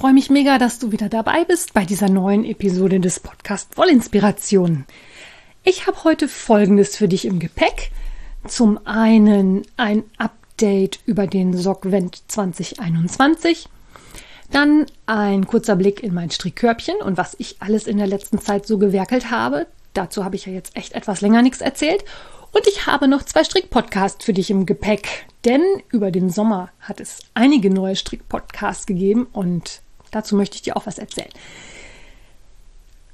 Ich freue mich mega, dass du wieder dabei bist bei dieser neuen Episode des Podcast Wollinspirationen. Ich habe heute Folgendes für dich im Gepäck. Zum einen ein Update über den Sockvent 2021. Dann ein kurzer Blick in mein Strickkörbchen und was ich alles in der letzten Zeit so gewerkelt habe. Dazu habe ich ja jetzt echt etwas länger nichts erzählt. Und ich habe noch zwei Strickpodcasts für dich im Gepäck. Denn über den Sommer hat es einige neue Strickpodcasts gegeben und dazu möchte ich dir auch was erzählen.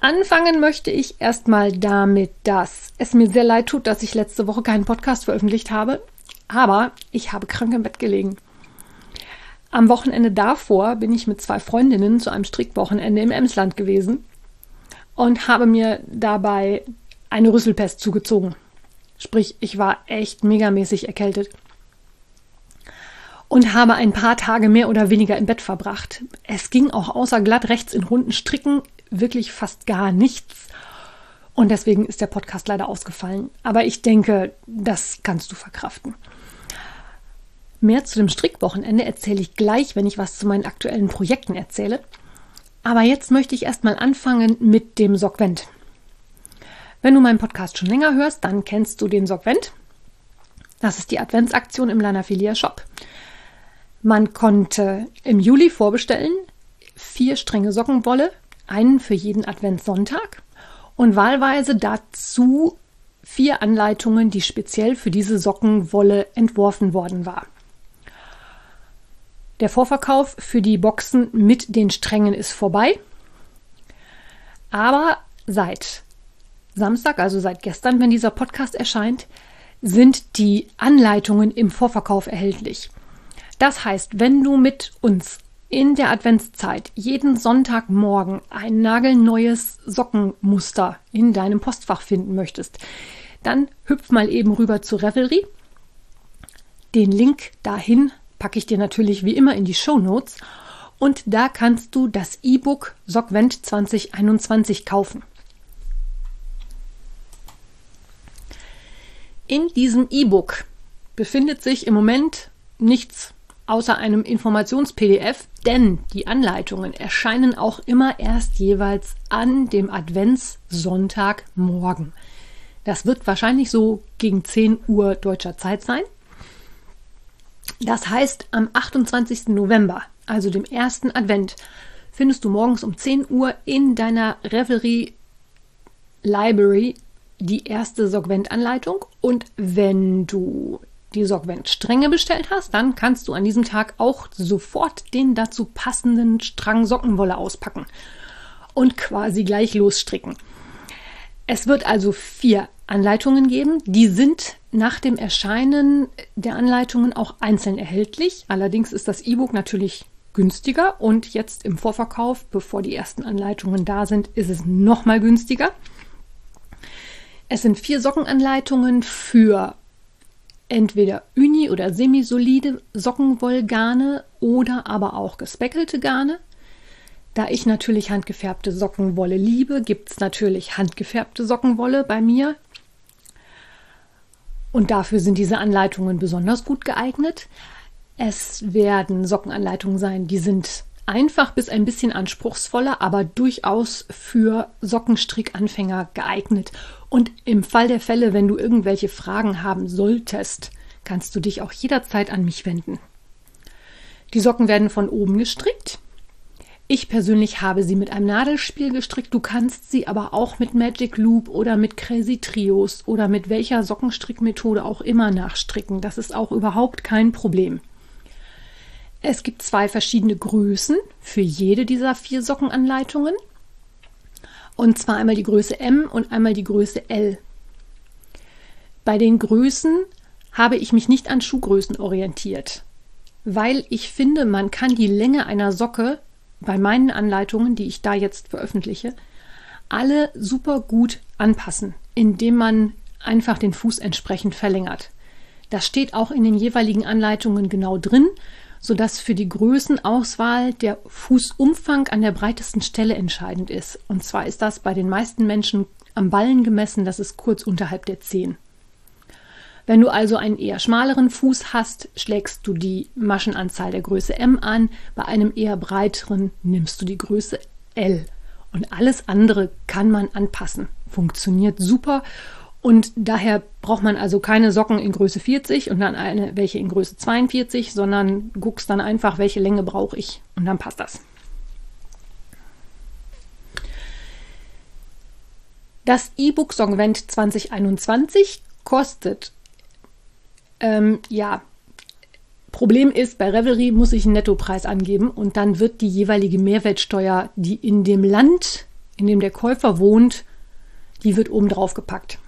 Anfangen möchte ich erstmal damit, dass es mir sehr leid tut, dass ich letzte Woche keinen Podcast veröffentlicht habe. Aber ich habe krank im Bett gelegen. Am Wochenende davor bin ich mit zwei Freundinnen zu einem Strickwochenende im Emsland gewesen und habe mir dabei eine Rüsselpest zugezogen. Sprich, ich war echt megamäßig erkältet und habe ein paar Tage mehr oder weniger im Bett verbracht. Es ging auch außer glatt rechts in runden Stricken wirklich fast gar nichts. Und deswegen ist der Podcast leider ausgefallen. Aber ich denke, das kannst du verkraften. Mehr zu dem Strickwochenende erzähle ich gleich, wenn ich was zu meinen aktuellen Projekten erzähle. Aber jetzt möchte ich erstmal anfangen mit dem Sockvent. Wenn du meinen Podcast schon länger hörst, dann kennst du den Sockvent. Das ist die Adventsaktion im Lanafilia Shop. Man konnte im Juli vorbestellen vier Stränge Sockenwolle, einen für jeden Adventssonntag und wahlweise dazu vier Anleitungen, die speziell für diese Sockenwolle entworfen worden war. Der Vorverkauf für die Boxen mit den Strängen ist vorbei. Aber seit Samstag, also seit gestern, wenn dieser Podcast erscheint, sind die Anleitungen im Vorverkauf erhältlich. Das heißt, wenn du mit uns in der Adventszeit jeden Sonntagmorgen ein nagelneues Sockenmuster in deinem Postfach finden möchtest, dann hüpf mal eben rüber zu Revelry. Den Link dahin packe ich dir natürlich wie immer in die Show Notes und da kannst du das E-Book Sockvent 2021 kaufen. In diesem E-Book befindet sich im Moment nichts außer einem Informations-PDF, denn die Anleitungen erscheinen auch immer erst jeweils an dem Adventssonntagmorgen. Das wird wahrscheinlich so gegen 10 Uhr deutscher Zeit sein. Das heißt, am 28. November, also dem ersten Advent, findest du morgens um 10 Uhr in deiner Revelry Library die erste Sorgvent-Anleitung und wenn du die Sorgvent-Stränge bestellt hast, dann kannst du an diesem Tag auch sofort den dazu passenden Strang Sockenwolle auspacken und quasi gleich losstricken. Es wird also vier Anleitungen geben. Die sind nach dem Erscheinen der Anleitungen auch einzeln erhältlich. Allerdings ist das E-Book natürlich günstiger und jetzt im Vorverkauf, bevor die ersten Anleitungen da sind, ist es noch mal günstiger. Es sind vier Sockenanleitungen für entweder uni- oder semisolide Sockenwollgarne oder aber auch gespeckelte Garne. Da ich natürlich handgefärbte Sockenwolle liebe, gibt es natürlich handgefärbte Sockenwolle bei mir. Und dafür sind diese Anleitungen besonders gut geeignet. Es werden Sockenanleitungen sein, die sind einfach bis ein bisschen anspruchsvoller, aber durchaus für Sockenstrickanfänger geeignet. Und im Fall der Fälle, wenn du irgendwelche Fragen haben solltest, kannst du dich auch jederzeit an mich wenden. Die Socken werden von oben gestrickt. Ich persönlich habe sie mit einem Nadelspiel gestrickt. Du kannst sie aber auch mit Magic Loop oder mit Crazy Trios oder mit welcher Sockenstrickmethode auch immer nachstricken. Das ist auch überhaupt kein Problem. Es gibt zwei verschiedene Größen für jede dieser vier Sockenanleitungen. Und zwar einmal die Größe M und einmal die Größe L. Bei den Größen habe ich mich nicht an Schuhgrößen orientiert, weil ich finde, man kann die Länge einer Socke bei meinen Anleitungen, die ich da jetzt veröffentliche, alle super gut anpassen, indem man einfach den Fuß entsprechend verlängert. Das steht auch in den jeweiligen Anleitungen genau drin, sodass für die Größenauswahl der Fußumfang an der breitesten Stelle entscheidend ist. Und zwar ist das bei den meisten Menschen am Ballen gemessen, das ist kurz unterhalb der Zehen. Wenn du also einen eher schmaleren Fuß hast, schlägst du die Maschenanzahl der Größe M an, bei einem eher breiteren nimmst du die Größe L. Und alles andere kann man anpassen. Funktioniert super und daher braucht man also keine Socken in Größe 40 und dann eine, welche in Größe 42, sondern guckst dann einfach, welche Länge brauche ich und dann passt das. Das E-Book Songvent 2021 kostet, ähm, ja, Problem ist, bei Revelry muss ich einen Nettopreis angeben und dann wird die jeweilige Mehrwertsteuer, die in dem Land, in dem der Käufer wohnt, die wird oben drauf gepackt.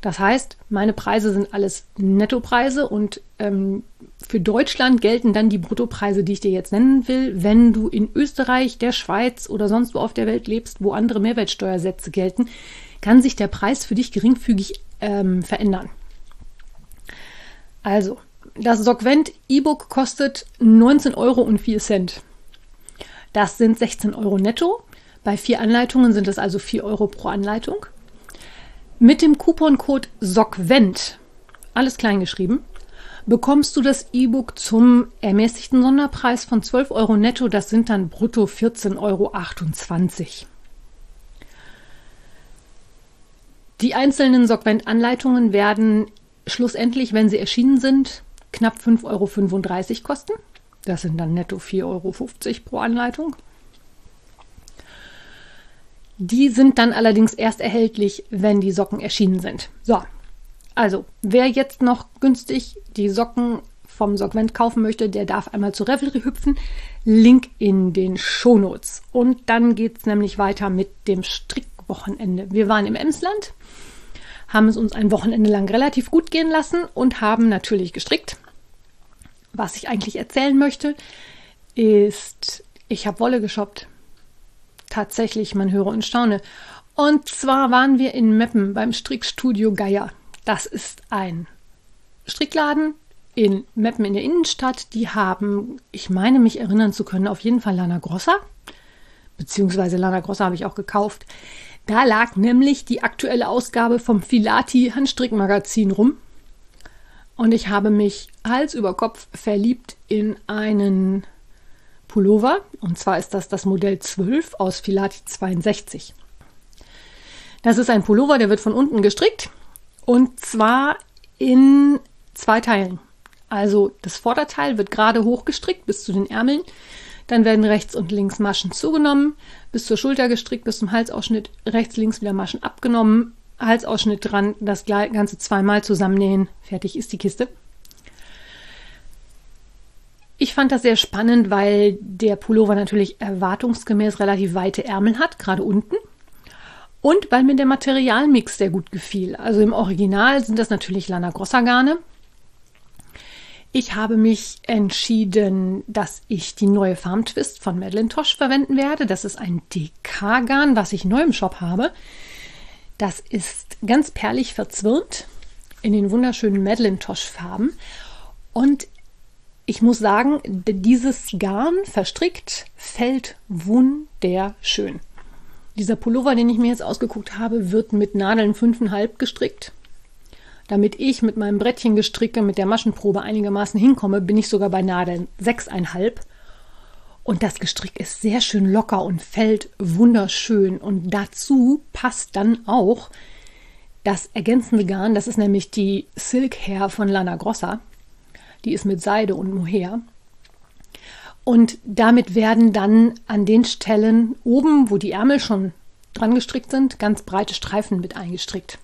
Das heißt, meine Preise sind alles Nettopreise und ähm, für Deutschland gelten dann die Bruttopreise, die ich dir jetzt nennen will. Wenn du in Österreich, der Schweiz oder sonst wo auf der Welt lebst, wo andere Mehrwertsteuersätze gelten, kann sich der Preis für dich geringfügig ähm, verändern. Also, das Sogvent E-Book kostet 19,04 Euro. Das sind 16 Euro netto. Bei vier Anleitungen sind es also 4 Euro pro Anleitung. Mit dem Couponcode SOCVENT, alles kleingeschrieben, bekommst du das E-Book zum ermäßigten Sonderpreis von 12 Euro netto. Das sind dann brutto 14,28 Euro. Die einzelnen Sogvent-Anleitungen werden schlussendlich, wenn sie erschienen sind, knapp 5,35 Euro kosten. Das sind dann netto 4,50 Euro pro Anleitung. Die sind dann allerdings erst erhältlich, wenn die Socken erschienen sind. So, also wer jetzt noch günstig die Socken vom Sorgvent kaufen möchte, der darf einmal zu Revelry hüpfen. Link in den Shownotes. Und dann geht es nämlich weiter mit dem Strickwochenende. Wir waren im Emsland, haben es uns ein Wochenende lang relativ gut gehen lassen und haben natürlich gestrickt. Was ich eigentlich erzählen möchte, ist, ich habe Wolle geshoppt tatsächlich, man höre und staune. Und zwar waren wir in Meppen beim Strickstudio Geier. Das ist ein Strickladen in Meppen in der Innenstadt. Die haben, ich meine mich erinnern zu können, auf jeden Fall Lana Grossa. Beziehungsweise Lana Grossa habe ich auch gekauft. Da lag nämlich die aktuelle Ausgabe vom Filati Handstrickmagazin rum. Und ich habe mich Hals über Kopf verliebt in einen Pullover. Und zwar ist das das Modell 12 aus Filati 62. Das ist ein Pullover, der wird von unten gestrickt und zwar in zwei Teilen. Also das Vorderteil wird gerade hochgestrickt bis zu den Ärmeln. Dann werden rechts und links Maschen zugenommen, bis zur Schulter gestrickt, bis zum Halsausschnitt, rechts, links wieder Maschen abgenommen, Halsausschnitt dran, das Ganze zweimal zusammennähen, fertig ist die Kiste. Ich fand das sehr spannend, weil der Pullover natürlich erwartungsgemäß relativ weite Ärmel hat, gerade unten. Und weil mir der Materialmix sehr gut gefiel. Also im Original sind das natürlich Lana Grossa Garne. Ich habe mich entschieden, dass ich die neue Farm Twist von Madeline Tosh verwenden werde. Das ist ein DK-Garn, was ich neu im Shop habe. Das ist ganz perlig verzwirnt in den wunderschönen Madeline Tosh Farben. Und ich muss sagen, dieses Garn verstrickt fällt wunderschön. Dieser Pullover, den ich mir jetzt ausgeguckt habe, wird mit Nadeln 5,5 gestrickt. Damit ich mit meinem Brettchen gestricke, mit der Maschenprobe einigermaßen hinkomme, bin ich sogar bei Nadeln 6,5. Und das Gestrick ist sehr schön locker und fällt wunderschön. Und dazu passt dann auch das ergänzende Garn. Das ist nämlich die Silk Hair von Lana Grossa. Die ist mit Seide und Mohair. Und damit werden dann an den Stellen oben, wo die Ärmel schon dran gestrickt sind, ganz breite Streifen mit eingestrickt.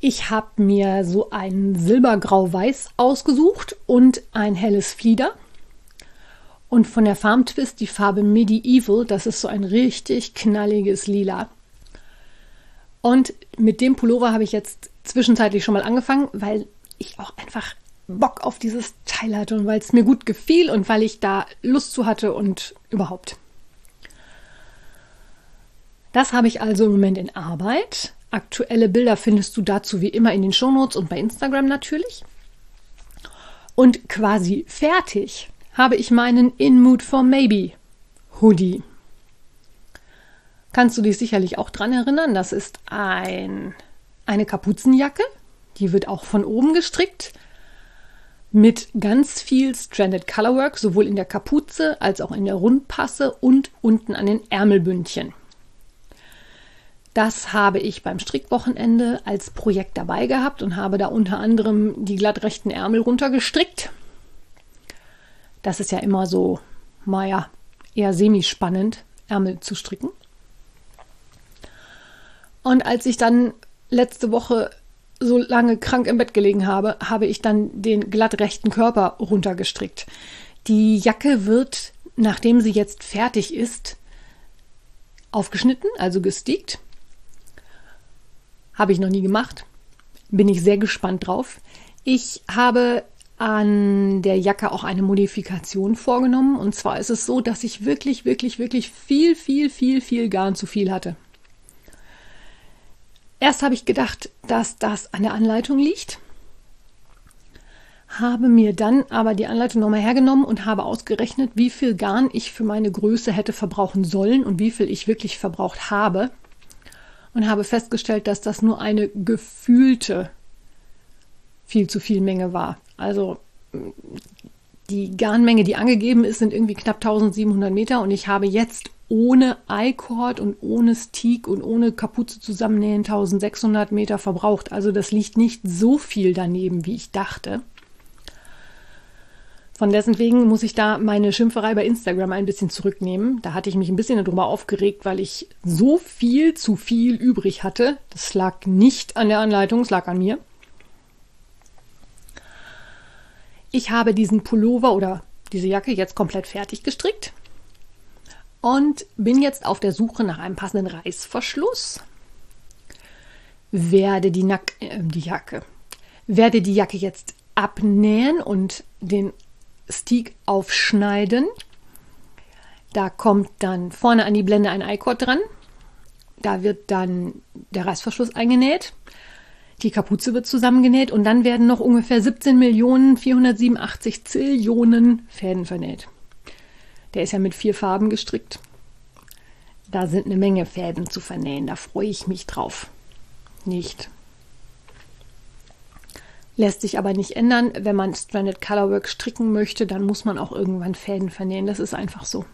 Ich habe mir so ein silbergrau-weiß ausgesucht und ein helles Flieder. Und von der Farm Twist die Farbe Medieval, das ist so ein richtig knalliges Lila. Und mit dem Pullover habe ich jetzt zwischenzeitlich schon mal angefangen, weil ich auch einfach Bock auf dieses Teil hatte und weil es mir gut gefiel und weil ich da Lust zu hatte und überhaupt. Das habe ich also im Moment in Arbeit. Aktuelle Bilder findest du dazu wie immer in den Shownotes und bei Instagram natürlich. Und quasi fertig habe ich meinen In Mood for Maybe Hoodie. Kannst du dich sicherlich auch dran erinnern, das ist ein, eine Kapuzenjacke. Die wird auch von oben gestrickt mit ganz viel Stranded Colorwork, sowohl in der Kapuze als auch in der Rundpasse und unten an den Ärmelbündchen. Das habe ich beim Strickwochenende als Projekt dabei gehabt und habe da unter anderem die glattrechten Ärmel runtergestrickt. Das ist ja immer so, naja, eher semi-spannend, Ärmel zu stricken. Und als ich dann letzte Woche so lange krank im Bett gelegen habe, habe ich dann den glattrechten Körper runtergestrickt. Die Jacke wird, nachdem sie jetzt fertig ist, aufgeschnitten, also gestiegt. Habe ich noch nie gemacht. Bin ich sehr gespannt drauf. Ich habe an der Jacke auch eine Modifikation vorgenommen. Und zwar ist es so, dass ich wirklich, wirklich, wirklich viel, viel, viel, viel Garn zu viel hatte. Erst habe ich gedacht, dass das an der Anleitung liegt, habe mir dann aber die Anleitung nochmal hergenommen und habe ausgerechnet, wie viel Garn ich für meine Größe hätte verbrauchen sollen und wie viel ich wirklich verbraucht habe und habe festgestellt, dass das nur eine gefühlte viel zu viel Menge war. Also die Garnmenge, die angegeben ist, sind irgendwie knapp 1700 Meter und ich habe jetzt ohne I-Cord und ohne Stick und ohne Kapuze zusammennähen 1600 Meter verbraucht. Also das liegt nicht so viel daneben, wie ich dachte. Von dessen wegen muss ich da meine Schimpferei bei Instagram ein bisschen zurücknehmen. Da hatte ich mich ein bisschen darüber aufgeregt, weil ich so viel zu viel übrig hatte. Das lag nicht an der Anleitung, es lag an mir. Ich habe diesen Pullover oder diese Jacke jetzt komplett fertig gestrickt und bin jetzt auf der Suche nach einem passenden Reißverschluss. Werde die, Nack äh, die Jacke, werde die Jacke jetzt abnähen und den Stick aufschneiden. Da kommt dann vorne an die Blende ein I-Cord dran. Da wird dann der Reißverschluss eingenäht. Die Kapuze wird zusammengenäht und dann werden noch ungefähr 17 Millionen 487 Zillionen Fäden vernäht. Der ist ja mit vier Farben gestrickt. Da sind eine Menge Fäden zu vernähen. Da freue ich mich drauf. Nicht. Lässt sich aber nicht ändern. Wenn man Stranded Colorwork stricken möchte, dann muss man auch irgendwann Fäden vernähen. Das ist einfach so.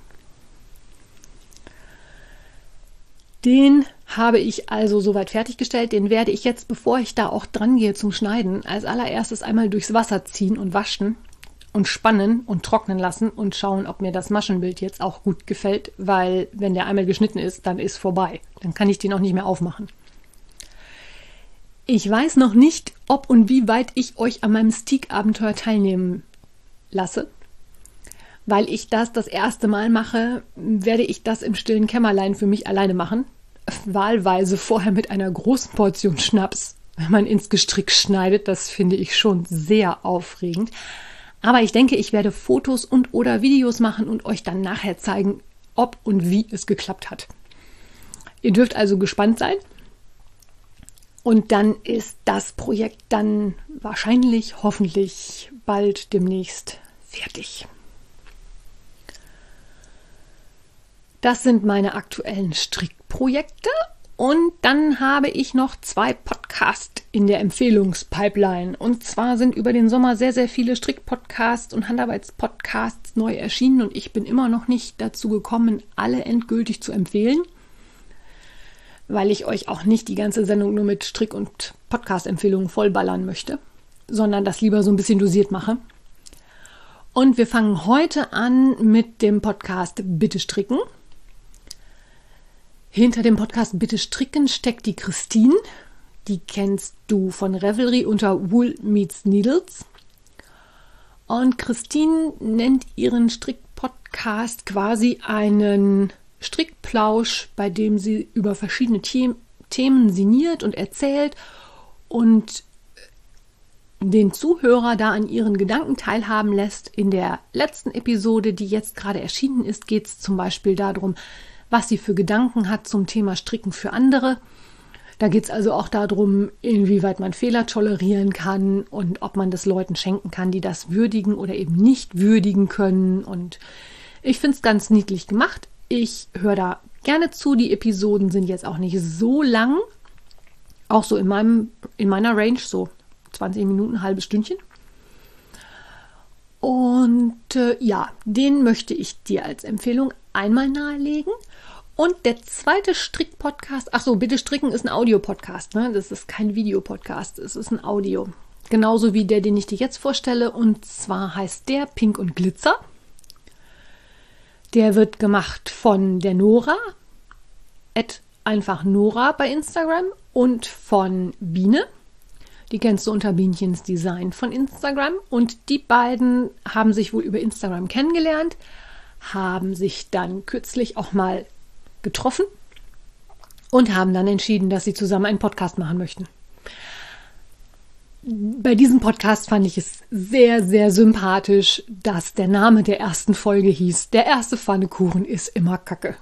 Den habe ich also soweit fertiggestellt. Den werde ich jetzt, bevor ich da auch dran gehe zum Schneiden, als allererstes einmal durchs Wasser ziehen und waschen und spannen und trocknen lassen und schauen, ob mir das Maschenbild jetzt auch gut gefällt, weil wenn der einmal geschnitten ist, dann ist vorbei. Dann kann ich den auch nicht mehr aufmachen. Ich weiß noch nicht, ob und wie weit ich euch an meinem Stick-Abenteuer teilnehmen lasse. Weil ich das das erste Mal mache, werde ich das im stillen Kämmerlein für mich alleine machen. Wahlweise vorher mit einer großen Portion Schnaps, wenn man ins Gestrick schneidet. Das finde ich schon sehr aufregend. Aber ich denke, ich werde Fotos und oder Videos machen und euch dann nachher zeigen, ob und wie es geklappt hat. Ihr dürft also gespannt sein. Und dann ist das Projekt dann wahrscheinlich, hoffentlich bald demnächst fertig. Das sind meine aktuellen Strickprojekte. Und dann habe ich noch zwei Podcasts in der Empfehlungspipeline. Und zwar sind über den Sommer sehr, sehr viele Strickpodcasts und Handarbeitspodcasts neu erschienen. Und ich bin immer noch nicht dazu gekommen, alle endgültig zu empfehlen weil ich euch auch nicht die ganze Sendung nur mit Strick- und Podcast-Empfehlungen vollballern möchte, sondern das lieber so ein bisschen dosiert mache. Und wir fangen heute an mit dem Podcast Bitte stricken. Hinter dem Podcast Bitte stricken steckt die Christine. Die kennst du von Revelry unter Wool Meets Needles. Und Christine nennt ihren Strick-Podcast quasi einen Strickplausch, bei dem sie über verschiedene The Themen sinniert und erzählt und den Zuhörer da an ihren Gedanken teilhaben lässt. In der letzten Episode, die jetzt gerade erschienen ist, geht es zum Beispiel darum, was sie für Gedanken hat zum Thema Stricken für andere. Da geht es also auch darum, inwieweit man Fehler tolerieren kann und ob man das Leuten schenken kann, die das würdigen oder eben nicht würdigen können. Und ich finde es ganz niedlich gemacht. Ich höre da gerne zu. Die Episoden sind jetzt auch nicht so lang. Auch so in, meinem, in meiner Range, so 20 Minuten, ein halbes Stündchen. Und äh, ja, den möchte ich dir als Empfehlung einmal nahelegen. Und der zweite Strick-Podcast, ach so, bitte stricken ist ein Audio-Podcast, ne? Das ist kein Videopodcast, es ist ein Audio. Genauso wie der, den ich dir jetzt vorstelle. Und zwar heißt der Pink und Glitzer. Der wird gemacht von der Nora, at einfach Nora bei Instagram und von Biene. Die kennst du unter Bienchens Design von Instagram. Und die beiden haben sich wohl über Instagram kennengelernt, haben sich dann kürzlich auch mal getroffen und haben dann entschieden, dass sie zusammen einen Podcast machen möchten. Bei diesem Podcast fand ich es sehr, sehr sympathisch, dass der Name der ersten Folge hieß, der erste Pfannekuchen ist immer Kacke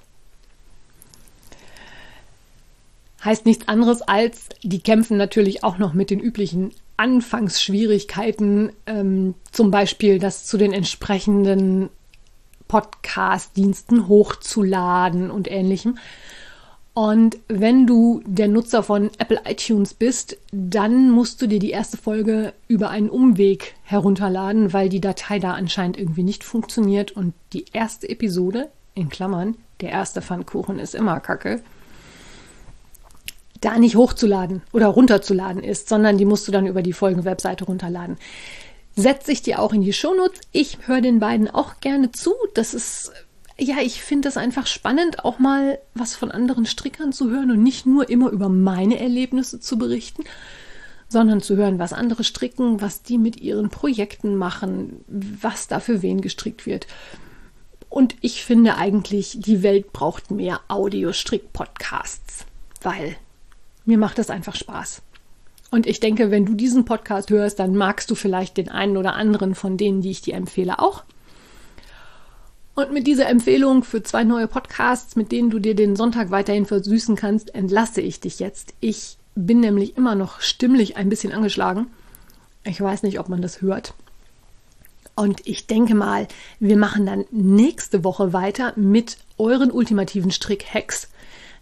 heißt nichts anderes als, die kämpfen natürlich auch noch mit den üblichen Anfangsschwierigkeiten, ähm, zum Beispiel das zu den entsprechenden Podcast-Diensten hochzuladen und ähnlichem. Und wenn du der Nutzer von Apple iTunes bist, dann musst du dir die erste Folge über einen Umweg herunterladen, weil die Datei da anscheinend irgendwie nicht funktioniert und die erste Episode, in Klammern, der erste Pfannkuchen ist immer Kacke, da nicht hochzuladen oder runterzuladen ist, sondern die musst du dann über die Folgenwebseite runterladen. Setze ich dir auch in die Shownotes. Ich höre den beiden auch gerne zu. Das ist, ja, ich finde es einfach spannend, auch mal was von anderen Strickern zu hören und nicht nur immer über meine Erlebnisse zu berichten, sondern zu hören, was andere stricken, was die mit ihren Projekten machen, was da für wen gestrickt wird. Und ich finde eigentlich, die Welt braucht mehr Audio-Strick-Podcasts, weil mir macht das einfach Spaß. Und ich denke, wenn du diesen Podcast hörst, dann magst du vielleicht den einen oder anderen von denen, die ich dir empfehle, auch. Und mit dieser Empfehlung für zwei neue Podcasts, mit denen du dir den Sonntag weiterhin versüßen kannst, entlasse ich dich jetzt. Ich bin nämlich immer noch stimmlich ein bisschen angeschlagen. Ich weiß nicht, ob man das hört. Und ich denke mal, wir machen dann nächste Woche weiter mit euren ultimativen Strick-Hacks.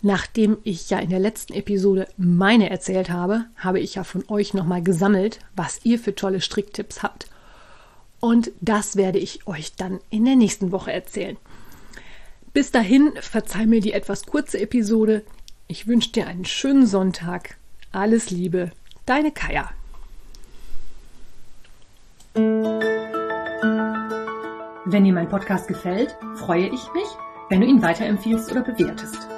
Nachdem ich ja in der letzten Episode meine erzählt habe, habe ich ja von euch nochmal gesammelt, was ihr für tolle Stricktipps habt. Und das werde ich euch dann in der nächsten Woche erzählen. Bis dahin, verzeih mir die etwas kurze Episode. Ich wünsche dir einen schönen Sonntag. Alles Liebe, deine Kaya. Wenn dir mein Podcast gefällt, freue ich mich, wenn du ihn weiterempfiehlst oder bewertest.